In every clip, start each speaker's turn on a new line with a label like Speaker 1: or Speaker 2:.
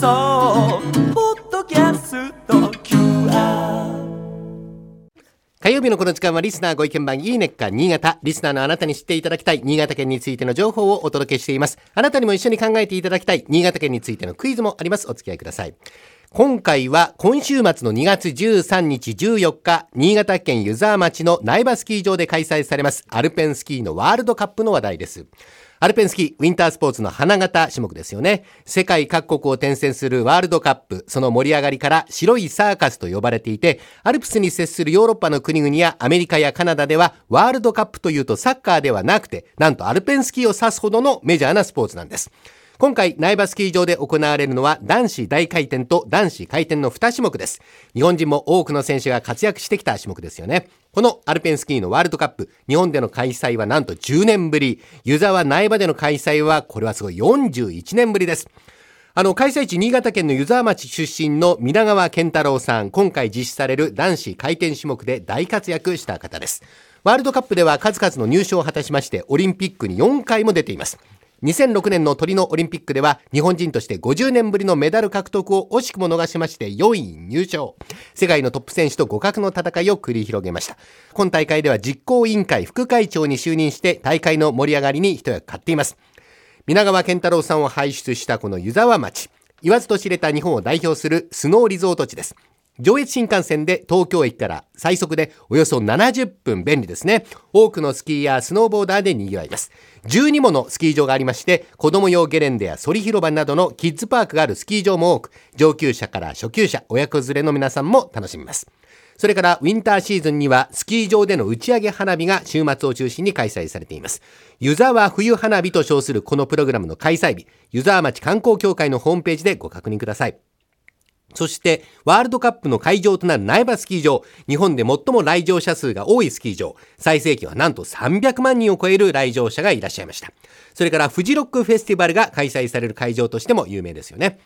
Speaker 1: 送ポッドキャスト QR
Speaker 2: 火曜日のこの時間はリスナーご意見番いいねっか新潟。リスナーのあなたに知っていただきたい新潟県についての情報をお届けしています。あなたにも一緒に考えていただきたい新潟県についてのクイズもあります。お付き合いください。今回は今週末の2月13日14日、新潟県湯沢町の苗場スキー場で開催されますアルペンスキーのワールドカップの話題です。アルペンスキー、ウィンタースポーツの花形種目ですよね。世界各国を転戦するワールドカップ、その盛り上がりから白いサーカスと呼ばれていて、アルプスに接するヨーロッパの国々やアメリカやカナダでは、ワールドカップというとサッカーではなくて、なんとアルペンスキーを指すほどのメジャーなスポーツなんです。今回、苗場スキー場で行われるのは男子大回転と男子回転の2種目です。日本人も多くの選手が活躍してきた種目ですよね。このアルペンスキーのワールドカップ、日本での開催はなんと10年ぶり。湯沢苗場での開催は、これはすごい41年ぶりです。あの、開催地新潟県の湯沢町出身の皆川健太郎さん、今回実施される男子回転種目で大活躍した方です。ワールドカップでは数々の入賞を果たしまして、オリンピックに4回も出ています。2006年のトリノオリンピックでは日本人として50年ぶりのメダル獲得を惜しくも逃しまして4位入賞。世界のトップ選手と互角の戦いを繰り広げました。今大会では実行委員会副会長に就任して大会の盛り上がりに一役買っています。皆川健太郎さんを輩出したこの湯沢町。言わずと知れた日本を代表するスノーリゾート地です。上越新幹線で東京駅から最速でおよそ70分便利ですね。多くのスキーやスノーボーダーで賑わいます。12ものスキー場がありまして、子供用ゲレンデやソリ広場などのキッズパークがあるスキー場も多く、上級者から初級者、親子連れの皆さんも楽しみます。それからウィンターシーズンにはスキー場での打ち上げ花火が週末を中心に開催されています。湯沢冬花火と称するこのプログラムの開催日、湯沢町観光協会のホームページでご確認ください。そして、ワールドカップの会場となる苗場スキー場、日本で最も来場者数が多いスキー場、最盛期はなんと300万人を超える来場者がいらっしゃいました。それから、フジロックフェスティバルが開催される会場としても有名ですよね。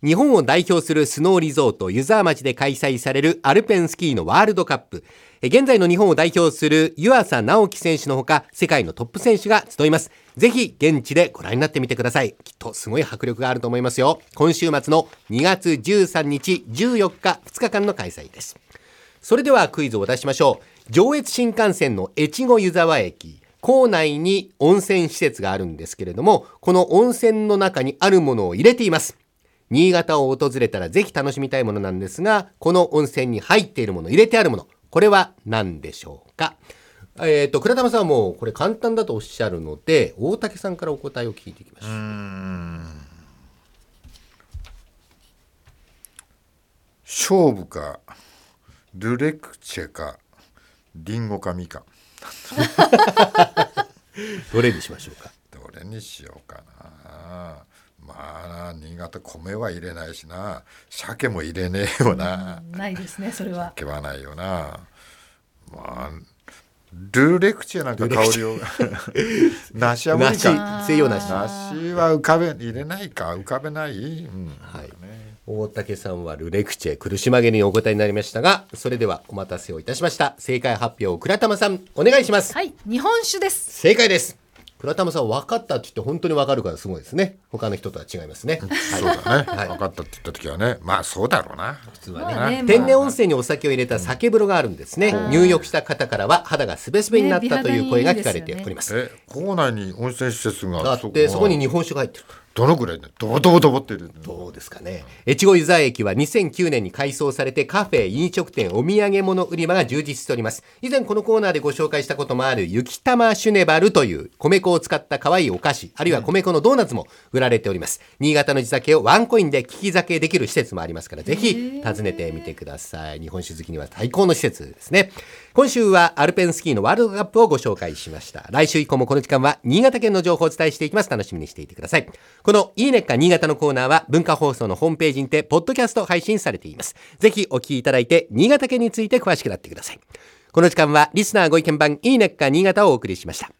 Speaker 2: 日本を代表するスノーリゾート湯沢町で開催されるアルペンスキーのワールドカップ。現在の日本を代表する湯浅直樹選手のほか、世界のトップ選手が集います。ぜひ現地でご覧になってみてください。きっとすごい迫力があると思いますよ。今週末の2月13日、14日、2日間の開催です。それではクイズを出しましょう。上越新幹線の越後湯沢駅。構内に温泉施設があるんですけれども、この温泉の中にあるものを入れています。新潟を訪れたらぜひ楽しみたいものなんですが、この温泉に入っているもの、入れてあるもの、これは何でしょうか？えっ、ー、と、倉玉さんはもうこれ簡単だとおっしゃるので、大竹さんからお答えを聞いていきましょう。う
Speaker 3: 勝負か、ルレクチェか、リンゴかみかん。
Speaker 2: どれにしましょうか？
Speaker 3: どれにしようかな。まあ新潟米は入れないしな。鮭も入れねえよな、
Speaker 4: ないですねそれは。
Speaker 3: 鮭はないよな。まあルーレクチェなんか香りを。梨は無理か。
Speaker 2: 西洋梨。
Speaker 3: 梨は浮かべ入れないか。浮かべない、うん、
Speaker 2: はい、大竹さんはルレクチェ苦し紛れにお答えになりましたがそれではお待たせをいたしました。正解発表倉玉さんお願いします。
Speaker 4: はい日本酒です。
Speaker 2: 正解です倉玉さん分かったって言って本当に分かるからすごいですね。他の人とは違いますね、
Speaker 3: はい、そうだね、はい、分かったって言った時はね。まあそうだろうな。
Speaker 2: 普通はね。まあね、天然温泉にお酒を入れた酒風呂があるんですね、うん、入浴した方からは肌がすべすべになったという声が聞かれております、ね、
Speaker 3: え校内に温泉施設が
Speaker 2: あってそこに日本酒が入ってる
Speaker 3: どのぐらいねドボドボドボってる
Speaker 2: どうですかね。越後湯沢駅は2009年に改装されてカフェ飲食店お土産物売り場が充実しております。以前このコーナーでご紹介したこともある雪玉シュネバルという米粉を使った可愛いお菓子あるいは米粉のドーナツも売られております、うん、新潟の地酒をワンコインで利き酒できる施設もありますからぜひ訪ねてみてください。日本酒好きには最高の施設ですね。今週はアルペンスキーのワールドカップをご紹介しました。来週以降もこの時間は新潟県の情報をお伝えしていきます。楽しみにしていてくださいこのいいねっか新潟のコーナーは文化放送のホームページにてポッドキャスト配信されています。ぜひお聞きいただいて新潟県について詳しくなってください。この時間はリスナーご意見番いいねっか新潟をお送りしました。